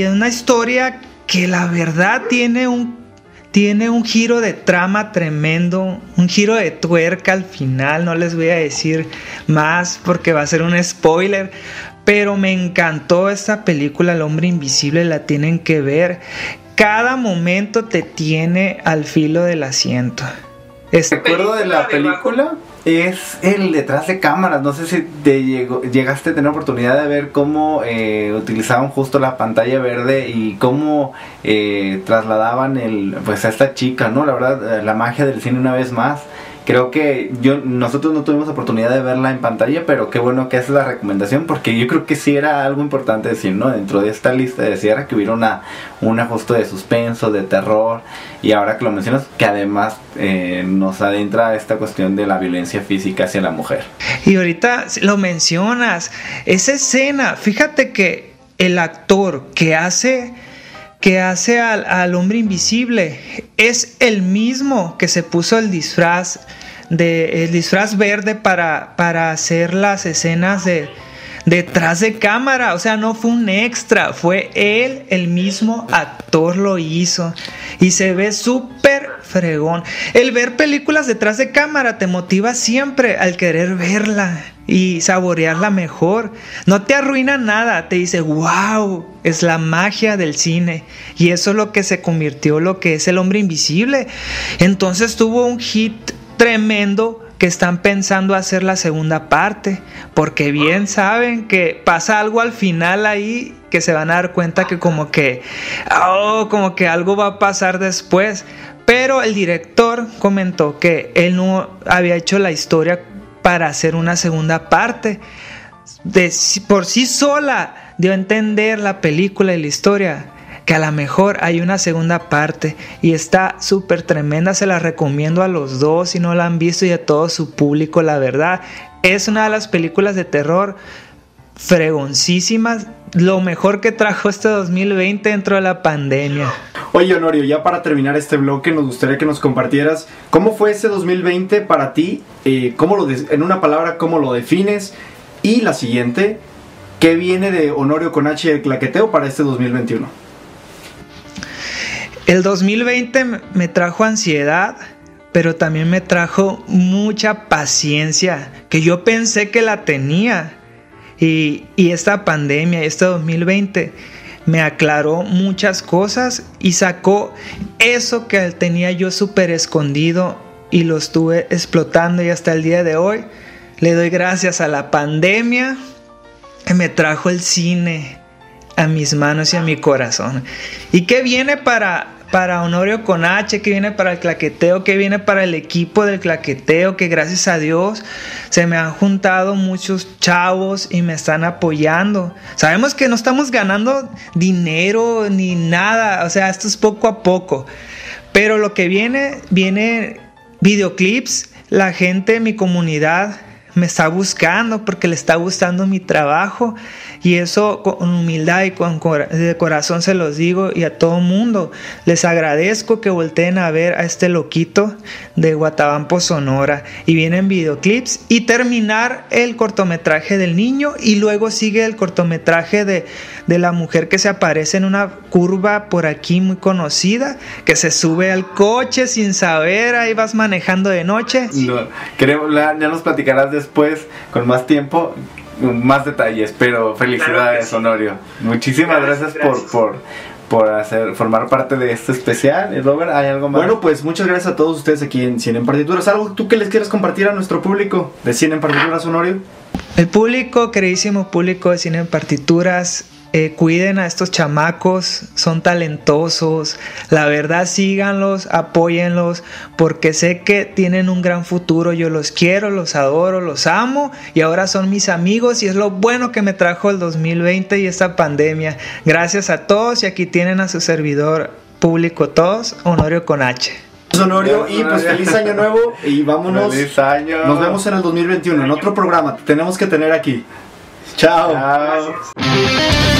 y una historia que la verdad tiene un tiene un giro de trama tremendo, un giro de tuerca al final, no les voy a decir más porque va a ser un spoiler, pero me encantó esta película El hombre invisible, la tienen que ver. Cada momento te tiene al filo del asiento. Es- recuerdo de la película es el detrás de cámaras. No sé si te llegó- llegaste a tener oportunidad de ver cómo eh, utilizaban justo la pantalla verde y cómo eh, trasladaban el, pues a esta chica, ¿no? La verdad, eh, la magia del cine una vez más. Creo que yo nosotros no tuvimos oportunidad de verla en pantalla, pero qué bueno que haces la recomendación porque yo creo que sí era algo importante decir, ¿no? Dentro de esta lista de Sierra que hubiera una, un ajuste de suspenso, de terror y ahora que lo mencionas, que además eh, nos adentra esta cuestión de la violencia física hacia la mujer. Y ahorita lo mencionas, esa escena, fíjate que el actor que hace que hace al, al hombre invisible. Es el mismo que se puso el disfraz de el disfraz verde para, para hacer las escenas de detrás de cámara, o sea, no fue un extra, fue él, el mismo actor lo hizo y se ve súper fregón. El ver películas detrás de cámara te motiva siempre al querer verla y saborearla mejor. No te arruina nada, te dice, wow, es la magia del cine. Y eso es lo que se convirtió lo que es el hombre invisible. Entonces tuvo un hit tremendo que están pensando hacer la segunda parte, porque bien saben que pasa algo al final ahí que se van a dar cuenta que como que, oh, como que algo va a pasar después. Pero el director comentó que él no había hecho la historia para hacer una segunda parte. De, por sí sola dio a entender la película y la historia que a lo mejor hay una segunda parte y está súper tremenda, se la recomiendo a los dos si no la han visto y a todo su público, la verdad. Es una de las películas de terror fregoncísimas, lo mejor que trajo este 2020 dentro de la pandemia. Oye, Honorio, ya para terminar este bloque, nos gustaría que nos compartieras cómo fue ese 2020 para ti, eh, cómo lo en una palabra, cómo lo defines, y la siguiente, ¿qué viene de Honorio con H de Claqueteo para este 2021? El 2020 me- trajo ansiedad, pero también me trajo mucha paciencia, que yo pensé que la tenía. Y, y esta pandemia, este 2020, me aclaró muchas cosas y sacó eso que tenía yo súper escondido y lo estuve explotando y hasta el día de hoy le doy gracias a la pandemia que me trajo el cine a mis manos y a mi corazón. ¿Y qué viene para, para Honorio con H? ¿Qué viene para el claqueteo? ¿Qué viene para el equipo del claqueteo? Que gracias a Dios se me han juntado muchos chavos y me están apoyando. Sabemos que no estamos ganando dinero ni nada, o sea, esto es poco a poco. Pero lo que viene, viene videoclips, la gente de mi comunidad me está buscando porque le está gustando mi trabajo y eso con humildad y con de corazón se los digo y a todo mundo. Les agradezco que volteen a ver a este loquito de Guatabampo Sonora. Y vienen videoclips y terminar el cortometraje del niño y luego sigue el cortometraje de, de la mujer que se aparece en una curva por aquí muy conocida que se sube al coche sin saber ahí vas manejando de noche. No, ya nos platicarás después con más tiempo, más detalles, pero felicidades, Honorio. Muchísimas gracias, por, por, por hacer, formar parte de este especial. Y Robert, ¿hay algo más? Bueno, pues muchas gracias a todos ustedes aquí en Cine en Partituras. ¿Algo tú que les quieras compartir a nuestro público de Cine en Partituras, Honorio? El público, queridísimo público de Cine en Partituras, eh, cuiden a estos chamacos, son talentosos, la verdad síganlos, apóyenlos, porque sé que tienen un gran futuro, yo los quiero, los adoro, los amo y ahora son mis amigos y es lo bueno que me trajo el 2020 y esta pandemia. Gracias a todos y aquí tienen a su servidor público todos, Honorio con H. Honorio, y pues feliz año nuevo y vámonos. Feliz año. Nos vemos en el 2021 en otro programa. Te tenemos que tener aquí. Chao. Chao.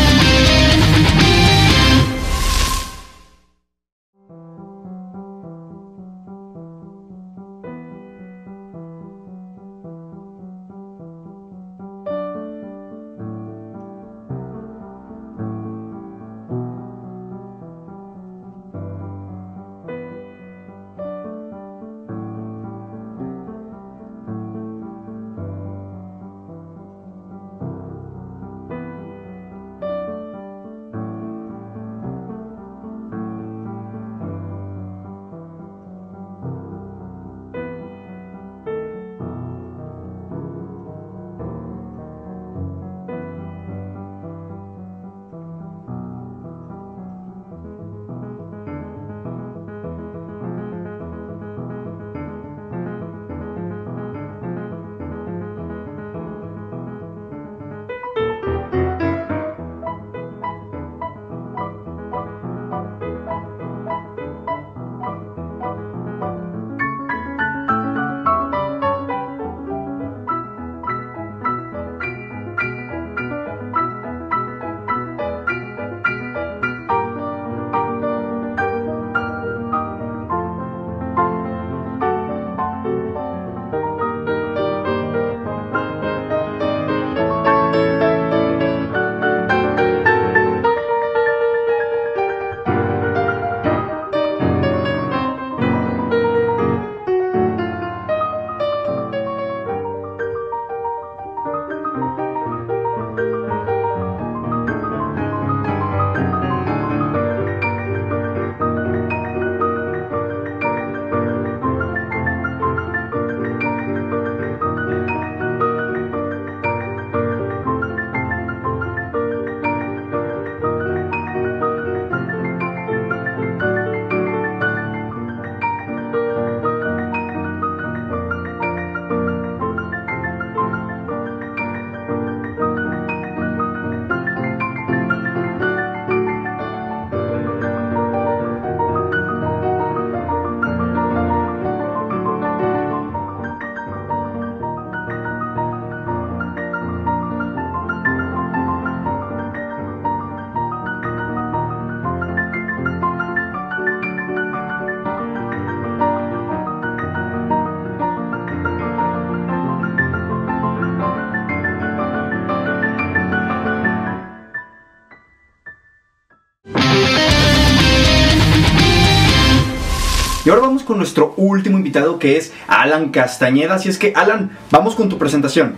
Nuestro último invitado que es Alan Castañeda. Así es que, Alan, vamos con tu presentación.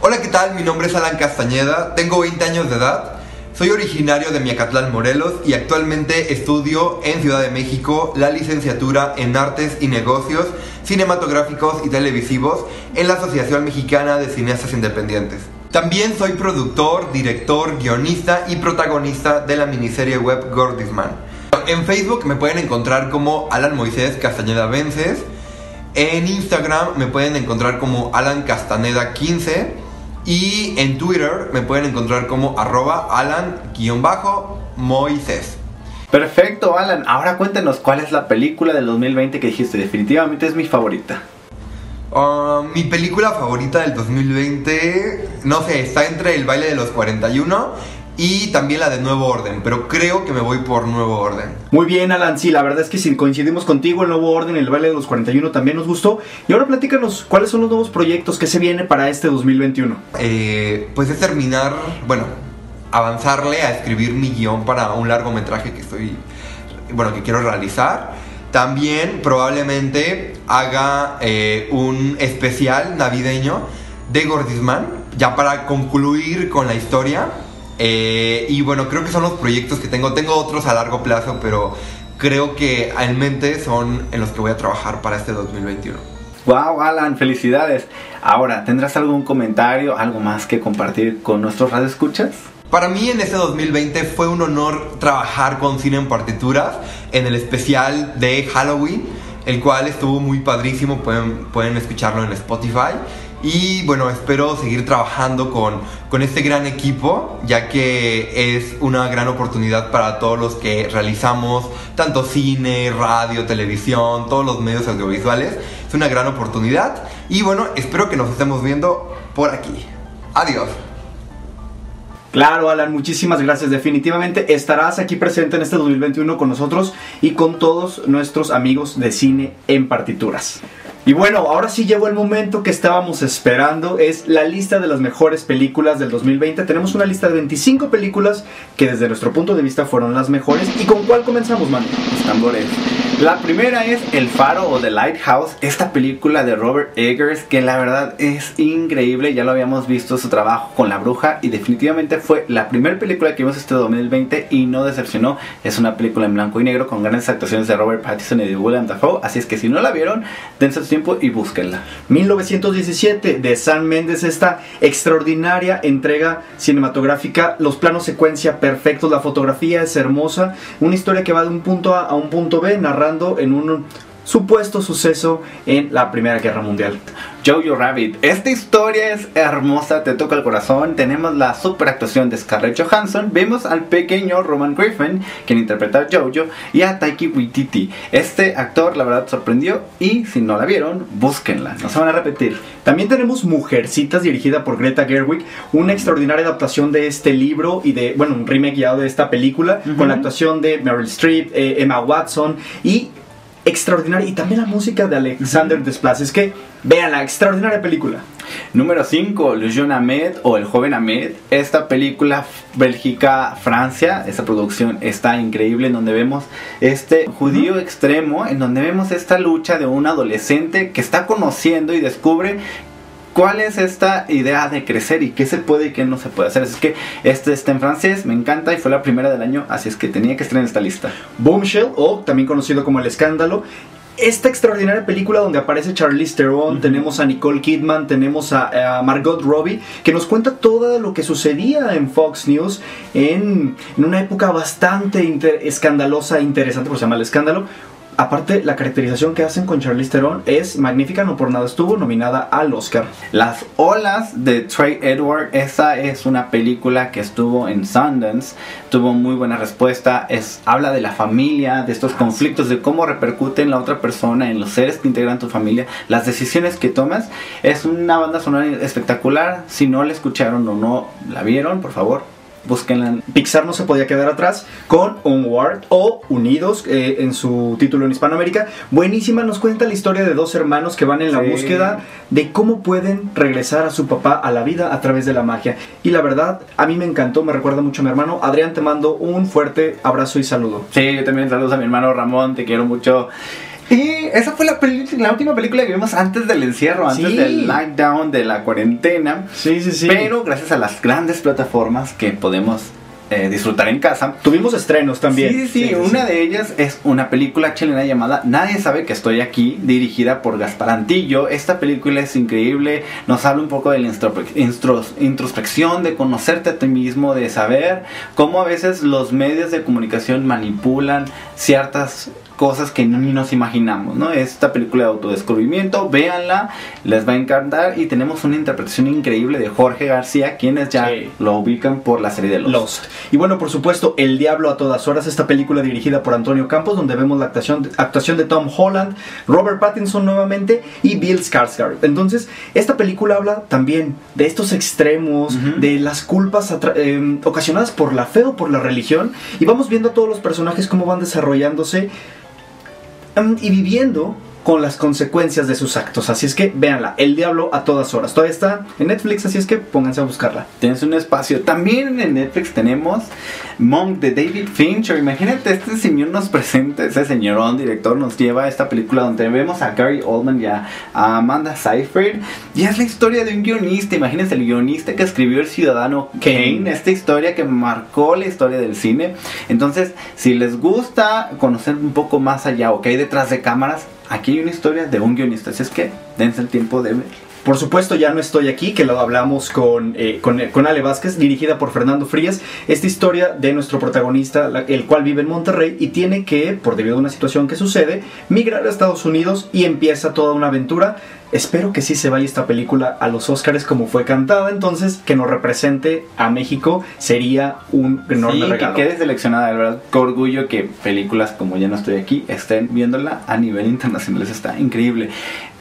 Hola, ¿qué tal? Mi nombre es Alan Castañeda, tengo 20 años de edad, soy originario de Miacatlán, Morelos y actualmente estudio en Ciudad de México la licenciatura en Artes y Negocios Cinematográficos y Televisivos en la Asociación Mexicana de Cineastas Independientes. También soy productor, director, guionista y protagonista de la miniserie web Gordisman. En Facebook me pueden encontrar como Alan Moisés Castañeda Vences. En Instagram me pueden encontrar como Alan Castaneda 15 y en Twitter me pueden encontrar como arroba Alan-Moisés. Perfecto, Alan. Ahora cuéntanos cuál es la película del 2020 que dijiste. Definitivamente es mi favorita. Ah, mi película favorita del 2020, no sé, está entre El baile de los 41 y también la de Nuevo Orden, pero creo que me voy por Nuevo Orden. Muy bien, Alan. Sí, la verdad es que si coincidimos contigo, el nuevo orden, el baile de los 41 también nos gustó. Y ahora platícanos, ¿cuáles son los nuevos proyectos que se viene para este 2021? Eh, pues es terminar, bueno, avanzarle a escribir mi guion para un largometraje que estoy, bueno, que quiero realizar. También probablemente haga eh, un especial navideño de Gordisman, ya para concluir con la historia. Eh, y bueno, creo que son los proyectos que tengo. Tengo otros a largo plazo, pero creo que en mente son en los que voy a trabajar para este 2021. Wow, Alan, felicidades. Ahora, ¿tendrás algún comentario, algo más que compartir con nuestros radioescuchas? Para mí en este 2020 fue un honor trabajar con Cine en Partituras en el especial de Halloween, el cual estuvo muy padrísimo, pueden, pueden escucharlo en Spotify. Y bueno, espero seguir trabajando con, con este gran equipo, ya que es una gran oportunidad para todos los que realizamos tanto cine, radio, televisión, todos los medios audiovisuales. Es una gran oportunidad y bueno, espero que nos estemos viendo por aquí. Adiós. Claro, Alan, muchísimas gracias. Definitivamente estarás aquí presente en este 2021 con nosotros y con todos nuestros amigos de cine en partituras. Y bueno, ahora sí llegó el momento que estábamos esperando. Es la lista de las mejores películas del 2020. Tenemos una lista de 25 películas que desde nuestro punto de vista fueron las mejores. ¿Y con cuál comenzamos, Manu? Los tambores. La primera es El Faro o The Lighthouse, esta película de Robert Eggers que la verdad es increíble, ya lo habíamos visto su trabajo con La Bruja y definitivamente fue la primera película que vimos este 2020 y no decepcionó. Es una película en blanco y negro con grandes actuaciones de Robert Pattinson y de William Dafoe, así es que si no la vieron, dense su tiempo y búsquenla. 1917 de San Méndez, esta extraordinaria entrega cinematográfica, los planos secuencia perfectos, la fotografía es hermosa, una historia que va de un punto A a un punto B, en un supuesto suceso en la Primera Guerra Mundial. Jojo Rabbit. Esta historia es hermosa, te toca el corazón. Tenemos la super actuación de Scarlett Johansson. Vemos al pequeño Roman Griffin, quien interpreta a Jojo, y a Taiki Waititi. Este actor, la verdad, sorprendió. Y si no la vieron, búsquenla. No se van a repetir. También tenemos Mujercitas, dirigida por Greta Gerwig, una extraordinaria adaptación de este libro y de, bueno, un remake guiado de esta película, con la actuación de Meryl Streep, eh, Emma Watson y extraordinaria y también la música de Alexander Desplat. Es que vean la extraordinaria película. Número 5, Le Jeune Ahmed o El Joven Ahmed. Esta película Bélgica-Francia, esta producción está increíble en donde vemos este judío extremo, en donde vemos esta lucha de un adolescente que está conociendo y descubre cuál es esta idea de crecer y qué se puede y qué no se puede hacer. Es que este está en francés, me encanta y fue la primera del año, así es que tenía que estar en esta lista. Bombshell, o también conocido como El Escándalo. Esta extraordinaria película donde aparece Charlize Theron, tenemos a Nicole Kidman, tenemos a, a Margot Robbie, que nos cuenta todo lo que sucedía en Fox News en, en una época bastante inter- escandalosa e interesante, por se llama El Escándalo. Aparte, la caracterización que hacen con Charlize Theron es magnífica, no por nada estuvo nominada al Oscar. Las olas de Trey Edward, esa es una película que estuvo en Sundance, tuvo muy buena respuesta, es, habla de la familia, de estos conflictos, de cómo repercute la otra persona, en los seres que integran tu familia, las decisiones que tomas. Es una banda sonora espectacular, si no la escucharon o no la vieron, por favor, búsquenla. Pixar no se podía quedar atrás con Onward o Unidos eh, en su título en Hispanoamérica. Buenísima, nos cuenta la historia de dos hermanos que van en la Sí. búsqueda de cómo pueden regresar a su papá a la vida a través de la magia. Y la verdad, a mí me encantó, me recuerda mucho a mi hermano. Adrián, te mando un fuerte abrazo y saludo. Sí, yo también saludos a mi hermano Ramón, te quiero mucho. Y esa fue la, la última película que vimos antes del encierro, antes Sí. del lockdown, de la cuarentena. Sí, sí, sí. Pero gracias a las grandes plataformas que podemos eh, disfrutar en casa. Tuvimos estrenos también. Sí, sí, sí, una de ellas es una película chilena llamada Nadie sabe que estoy aquí, dirigida por Gaspar Antillo. Esta película es increíble, nos habla un poco de la introspección, de conocerte a ti mismo, de saber cómo a veces los medios de comunicación manipulan ciertas cosas que ni nos imaginamos, ¿no? Esta película de autodescubrimiento, véanla, les va a encantar y tenemos una interpretación increíble de Jorge García, quienes ya Sí. lo ubican por la serie de Lost. Lost. Y bueno, por supuesto, El Diablo a todas horas, esta película dirigida por Antonio Campos, donde vemos la actuación, actuación de Tom Holland, Robert Pattinson nuevamente y Bill Skarsgård. Entonces, esta película habla también de estos extremos, de las culpas eh, ocasionadas por la fe o por la religión, y vamos viendo a todos los personajes cómo van desarrollándose y viviendo con las consecuencias de sus actos. Así es que véanla, El Diablo a todas horas. Todavía está en Netflix, así es que pónganse a buscarla. Tienes un espacio. También en Netflix tenemos Monk de David Fincher. Imagínate, este señor nos presenta, ese señorón director nos lleva a esta película donde vemos a Gary Oldman y a Amanda Seyfried. Y es la historia de un guionista. Imagínense el guionista que escribió El Ciudadano Kane. Esta historia que marcó la historia del cine. Entonces, si les gusta conocer un poco más allá o qué hay detrás de cámaras, aquí hay una historia de un guionista. Así es que dense el tiempo de. Por supuesto, ya no estoy aquí, que lo hablamos con, eh, con, con Ale Vázquez, dirigida por Fernando Frías. Esta historia de nuestro protagonista, el cual vive en Monterrey y tiene que, por debido a una situación que sucede, migrar a Estados Unidos y empieza toda una aventura. Espero que sí se vaya esta película a los Oscars como fue cantada, entonces que nos represente a México sería un enorme sí, regalo. que quede seleccionada, de verdad. Qué orgullo que películas como Ya no estoy aquí estén viéndola a nivel internacional. Eso está increíble.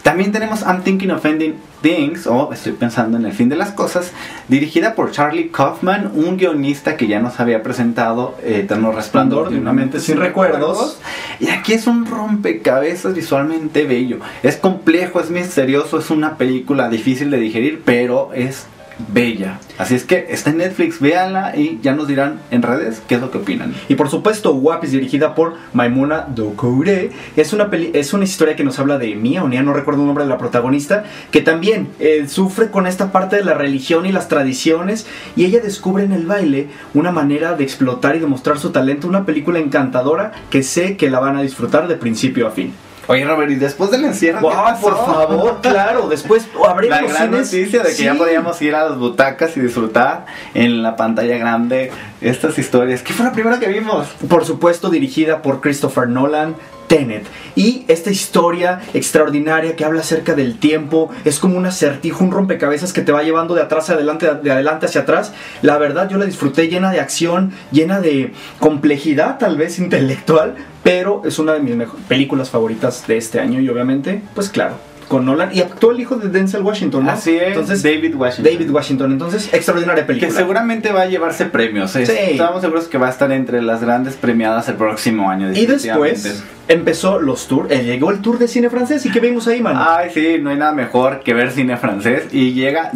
También tenemos I'm Thinking of Ending Things, o Estoy pensando en el fin de las cosas, dirigida por Charlie Kaufman, un guionista que ya nos había presentado eh, Eterno Resplandor de una mente sin recuerdos. Y aquí es un rompecabezas visualmente bello. Es complejo, es misterioso, es una película difícil de digerir, pero es bella. Así es que está en Netflix, véanla y ya nos dirán en redes qué es lo que opinan. Y por supuesto, Guapis, dirigida por Maimuna Doucouré, es una, peli- es una historia que nos habla de Mia, o Nia, no recuerdo el nombre de la protagonista, que también eh, sufre con esta parte de la religión y las tradiciones, y ella descubre en el baile una manera de explotar y demostrar su talento, una película encantadora que sé que la van a disfrutar de principio a fin. Oye, Robert, y después del encierro. Por favor, claro, después abrimos La gran cines. noticia de que ya podíamos ir a las butacas y disfrutar en la pantalla grande estas historias. ¿Qué fue la primera que vimos? por supuesto dirigida por Christopher Nolan, Tenet. Y esta historia extraordinaria que habla acerca del tiempo, es como un acertijo, un rompecabezas que te va llevando de atrás a adelante, de adelante hacia atrás. La verdad yo la disfruté llena de acción, llena de complejidad tal vez intelectual, pero es una de mis películas favoritas de este año y obviamente, pues claro, con Nolan y actuó el hijo de Denzel Washington, ¿no? Así es, Entonces, David Washington. David Washington, entonces extraordinaria Que película. seguramente va a llevarse premios. ¿eh? Sí. Estamos seguros que va a estar entre las grandes premiadas el próximo año. Y después empezó los tours, eh, llegó el tour de cine francés y ¿qué vimos ahí, mano? Ay, sí, no hay nada mejor que ver cine francés. Y llega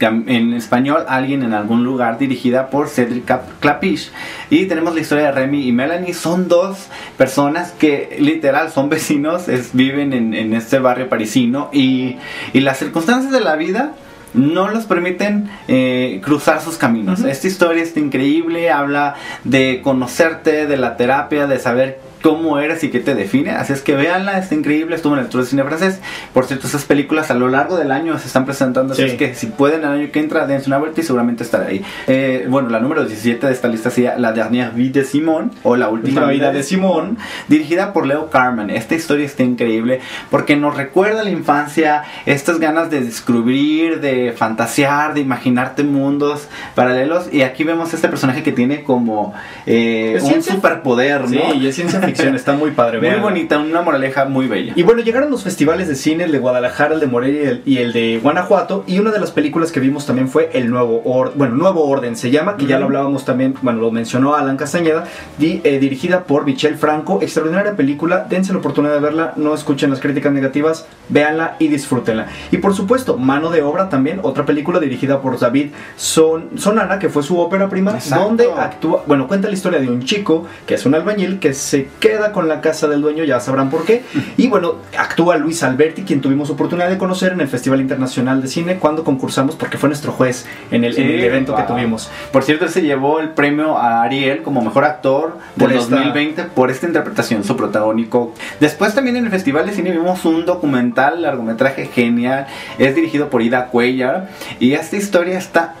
cam- en español, alguien en algún lugar, dirigida por Cedric Cap- Clapiche. Y tenemos la historia de Remy y Melanie. Son dos personas que literal son vecinos, es- viven en, en este barrio parisino. Y, y las circunstancias de la vida no los permiten eh, cruzar sus caminos. Esta historia está increíble, habla de conocerte, de la terapia, de saber cómo eres y qué te define. Así es que véanla, está increíble, estuvo en el Tour de Cine Francés. Por cierto, esas películas a lo largo del año se están presentando, así Sí. es que si pueden el año que entra, dense una vuelta y seguramente estará ahí. Eh, bueno, la número 17 de esta lista sería La Dernière Vie de Simón, o La Última La Vida de Simón, dirigida por Leo Carmen. Esta historia está increíble porque nos recuerda la infancia, estas ganas de descubrir, de fantasear, de imaginarte mundos paralelos. Y aquí vemos a este personaje que tiene como eh, un superpoder, ¿no? Sí, y es ciencia ficción, está muy padre. Muy bonita, una moraleja muy bella. Y bueno, llegaron los festivales de cine, el de Guadalajara, el de Morelia y el, y el de Guanajuato. Y una de las películas que vimos también fue El Nuevo Orden, bueno, Nuevo Orden se llama, que ya lo hablábamos también, bueno, lo mencionó Alan Castañeda, di- eh, dirigida por Michel Franco. Extraordinaria película, dense la oportunidad de verla, no escuchen las críticas negativas, véanla y disfrútenla. Y por supuesto, Mano de Obra también, otra película dirigida por David Son, Sonana, que fue su ópera prima, Exacto. donde actúa, bueno, cuenta la historia de un chico que es un albañil que se queda con la casa del dueño, ya sabrán por qué. Y bueno, actúa Luis Alberti, quien tuvimos oportunidad de conocer en el Festival Internacional de Cine cuando concursamos, porque fue nuestro juez en el, en el Sí, evento que tuvimos. Por cierto, él se llevó el premio a Ariel como mejor actor del Por esta- 2020 por esta interpretación, su protagónico. Después también en el Festival de Cine vimos un documental, largometraje genial. Es dirigido por Ida Cuellar y esta historia está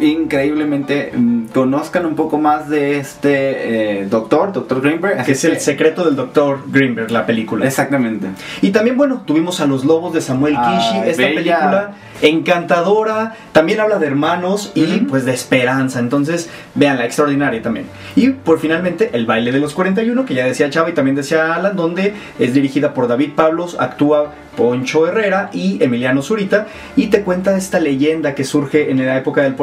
increíblemente mm, conozcan un poco más de este eh, doctor, doctor Greenberg, así Que es el secreto del Dr. Greenberg, la película. exactamente. Y también, bueno, tuvimos a Los Lobos de Samuel Ah, Kishi, esta bella. película encantadora, también habla de hermanos y Ujú. pues de esperanza, entonces véanla, extraordinaria también. Y por finalmente, El baile de los 41, que ya decía Chava y también decía Alan, donde es dirigida por David Pablos, actúa Poncho Herrera y Emiliano Zurita, y te cuenta esta leyenda que surge en la época del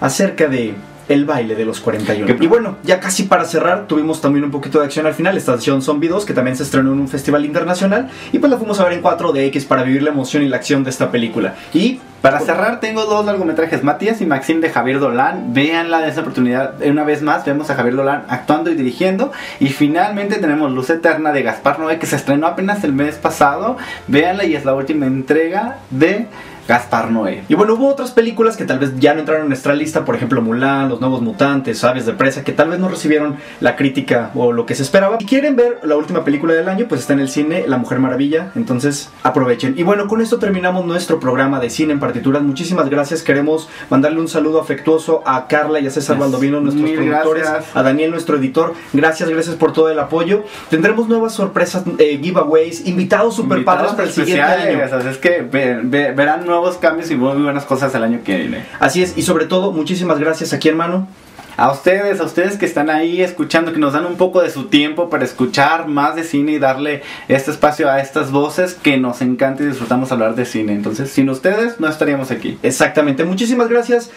acerca de el baile de los 41. Que- Y bueno, ya casi para cerrar, tuvimos también un poquito de acción al final, Estación Zombie 2, que también se estrenó en un festival internacional, y pues la fuimos a ver en 4DX para vivir la emoción y la acción de esta película. Y Para cerrar, tengo dos largometrajes, Matías y Maxim de Javier Dolan. Véanla de esa oportunidad. Una vez más, vemos a Javier Dolan actuando y dirigiendo. Y finalmente tenemos Luz Eterna de Gaspar Noé, que se estrenó apenas el mes pasado. Véanla y es la última entrega de Gaspar Noé. Y bueno, hubo otras películas que tal vez ya no entraron en nuestra lista, por ejemplo Mulan, Los Nuevos Mutantes, Aves de Presa, que tal vez no recibieron la crítica o lo que se esperaba. Si quieren ver la última película del año, pues está en el cine La Mujer Maravilla, entonces aprovechen. Y bueno, con esto terminamos nuestro programa de cine en partituras. Muchísimas gracias, queremos mandarle un saludo afectuoso a Carla y a César Yes. Baldovino, nuestros Mil productores, gracias. a Daniel, nuestro editor. Gracias, gracias por todo el apoyo. Tendremos nuevas sorpresas, eh, giveaways, invitados super padres para el siguiente año. así es que ve- ve- verán nuevos cambios y muy buenas cosas el año que viene. Así es, y sobre todo, muchísimas gracias aquí, hermano. A ustedes, a ustedes que están ahí escuchando, que nos dan un poco de su tiempo para escuchar más de cine y darle este espacio a estas voces que nos encanta y disfrutamos hablar de cine. Entonces, sin ustedes no estaríamos aquí. Exactamente, muchísimas gracias.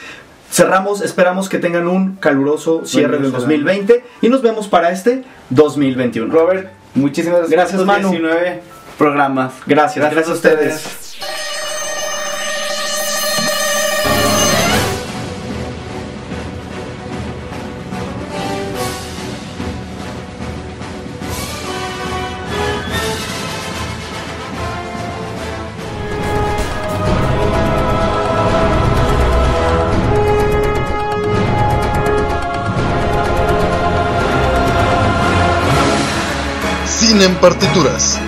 Cerramos, esperamos que tengan un caluroso cierre del Buenísimo. 2020 y nos vemos para este 2021. Robert, muchísimas gracias. Gracias, Manu. 19 programas. Gracias, gracias a ustedes. Partituras.